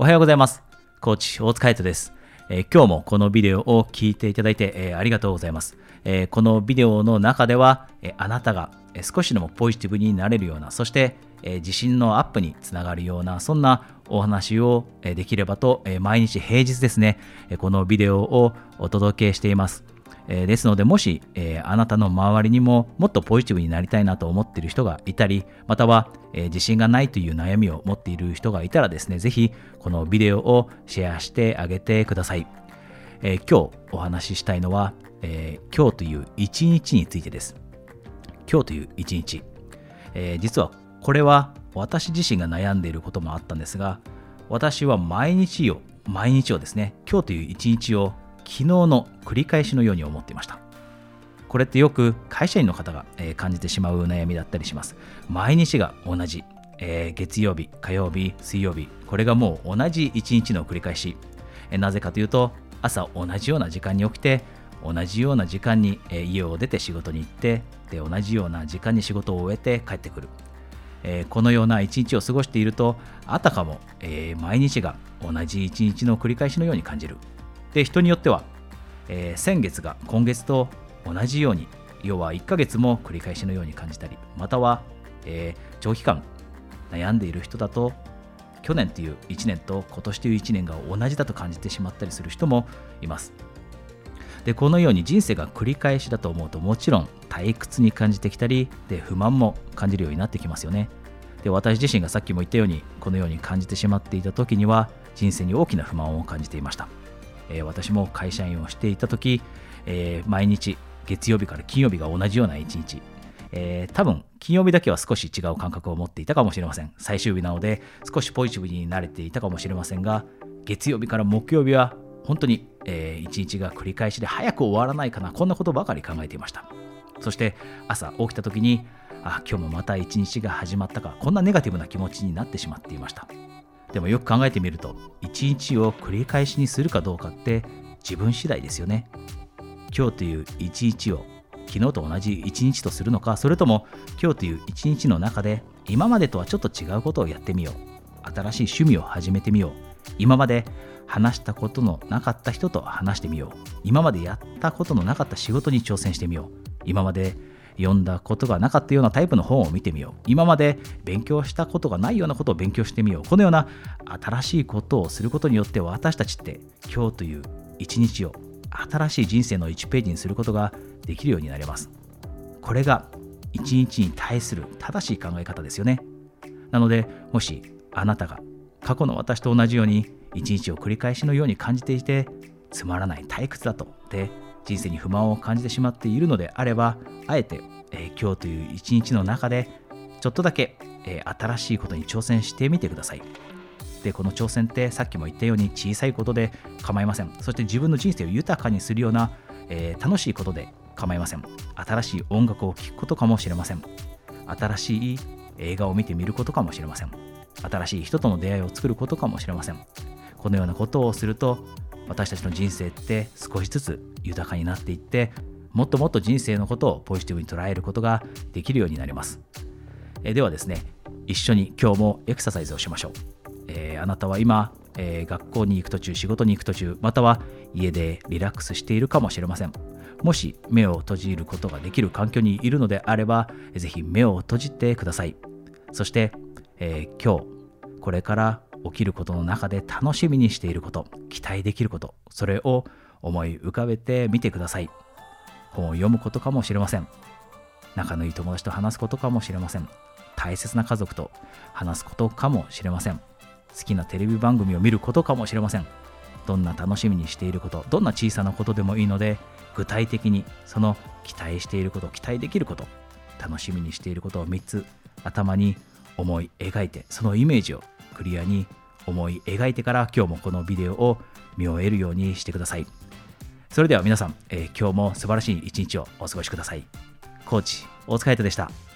おはようございます。コーチ大塚海人です、えー今日もこのビデオを聞いていただいて、えーありがとうございます。えーこのビデオの中では、えあなたが少しでもポジティブになれるような、そして、え自信のアップにつながるような、そんなお話をえできればと、え毎日平日ですね、えこのビデオをお届けしています。えーですので、もし、えーあなたの周りにももっとポジティブになりたいなと思っている人がいたり、または、えー自信がないという悩みを持っている人がいたらですね、ぜひこのビデオをシェアしてあげてください。えー今日お話ししたいのは、えー今日という一日についてです。今日という一日。えー実はこれは私自身が悩んでいることもあったんですが、私は毎日を、毎日をですね、今日という一日を昨日の繰り返しのように思っていました。これってよく会社員の方が、感じてしまう悩みだったりします。毎日が同じ。えー月曜日、火曜日、水曜日。これがもう同じ一日の繰り返し。なぜかというと、朝同じような時間に起きて、同じような時間に、家を出て仕事に行って、で、同じような時間に仕事を終えて帰ってくる。えーこのような一日を過ごしていると、あたかも、えー毎日が同じ一日の繰り返しのように感じる。で、人によっては、えー先月が今月と同じように、要は1ヶ月も繰り返しのように感じたり、または、えー長期間悩んでいる人だと、去年という1年と今年という1年が同じだと感じてしまったりする人もいます。でこのように人生が繰り返しだと思うともちろん退屈に感じてきたりで不満も感じるようになってきますよねで私自身がさっきも言ったようにこのように感じてしまっていた時には人生に大きな不満を感じていました、えー私も会社員をしていた時、えー毎日月曜日から金曜日が同じような一日。えー多分金曜日だけは少し違う感覚を持っていたかもしれません。最終日なので少しポジティブに慣れていたかもしれませんが月曜日から木曜日は本当に、えー一日が繰り返しで早く終わらないかな。こんなことばかり考えていました。そして朝起きた時にあ今日もまた一日が始まったか。こんなネガティブな気持ちになってしまっていました。でもよく考えてみると一日を繰り返しにするかどうかって自分次第ですよね。今日という一日を昨日と同じ一日とするのかそれとも今日という一日の中で今までとはちょっと違うことをやってみよう。新しい趣味を始めてみよう。今まで話したことのなかった人と話してみよう。今までやったことのなかった仕事に挑戦してみよう。今まで読んだことがなかったようなタイプの本を見てみよう。今まで勉強したことがないようなことを勉強してみよう。このような新しいことをすることによって私たちって今日という一日を新しい人生の1ページにすることができるようになります。これが一日に対する正しい考え方ですよね。なのでもしあなたが過去の私と同じように一日を繰り返しのように感じていてつまらない退屈だと。で人生に不満を感じてしまっているのであればあえて、えー今日という一日の中でちょっとだけ、えー新しいことに挑戦してみてください。でこの挑戦ってさっきも言ったように小さいことで構いません。そして自分の人生を豊かにするような、えー楽しいことで構いません。新しい音楽を聴くことかもしれません。新しい映画を見てみることかもしれません。新しい人との出会いを作ることかもしれません。このようなことをすると私たちの人生って少しずつ豊かになっていってもっともっと人生のことをポジティブに捉えることができるようになります。えではですね一緒に今日もエクササイズをしましょう、えーあなたは今、えー学校に行く途中仕事に行く途中または家でリラックスしているかもしれません。もし目を閉じることができる環境にいるのであればぜひ目を閉じてください。そして、えー今日これから起きることの中で楽しみにしていること期待できることそれを思い浮かべてみてください。本を読むことかもしれません。仲のいい友達と話すことかもしれません。大切な家族と話すことかもしれません。好きなテレビ番組を見ることかもしれません。どんな楽しみにしていることどんな小さなことでもいいので具体的にその期待していること期待できること楽しみにしていることを3つ頭に思い描いてそのイメージをクリアに思い描いてから今日もこのビデオを見終えるようにしてください。それでは皆さん、えー今日も素晴らしい一日をお過ごしください。コーチ大塚海人でした。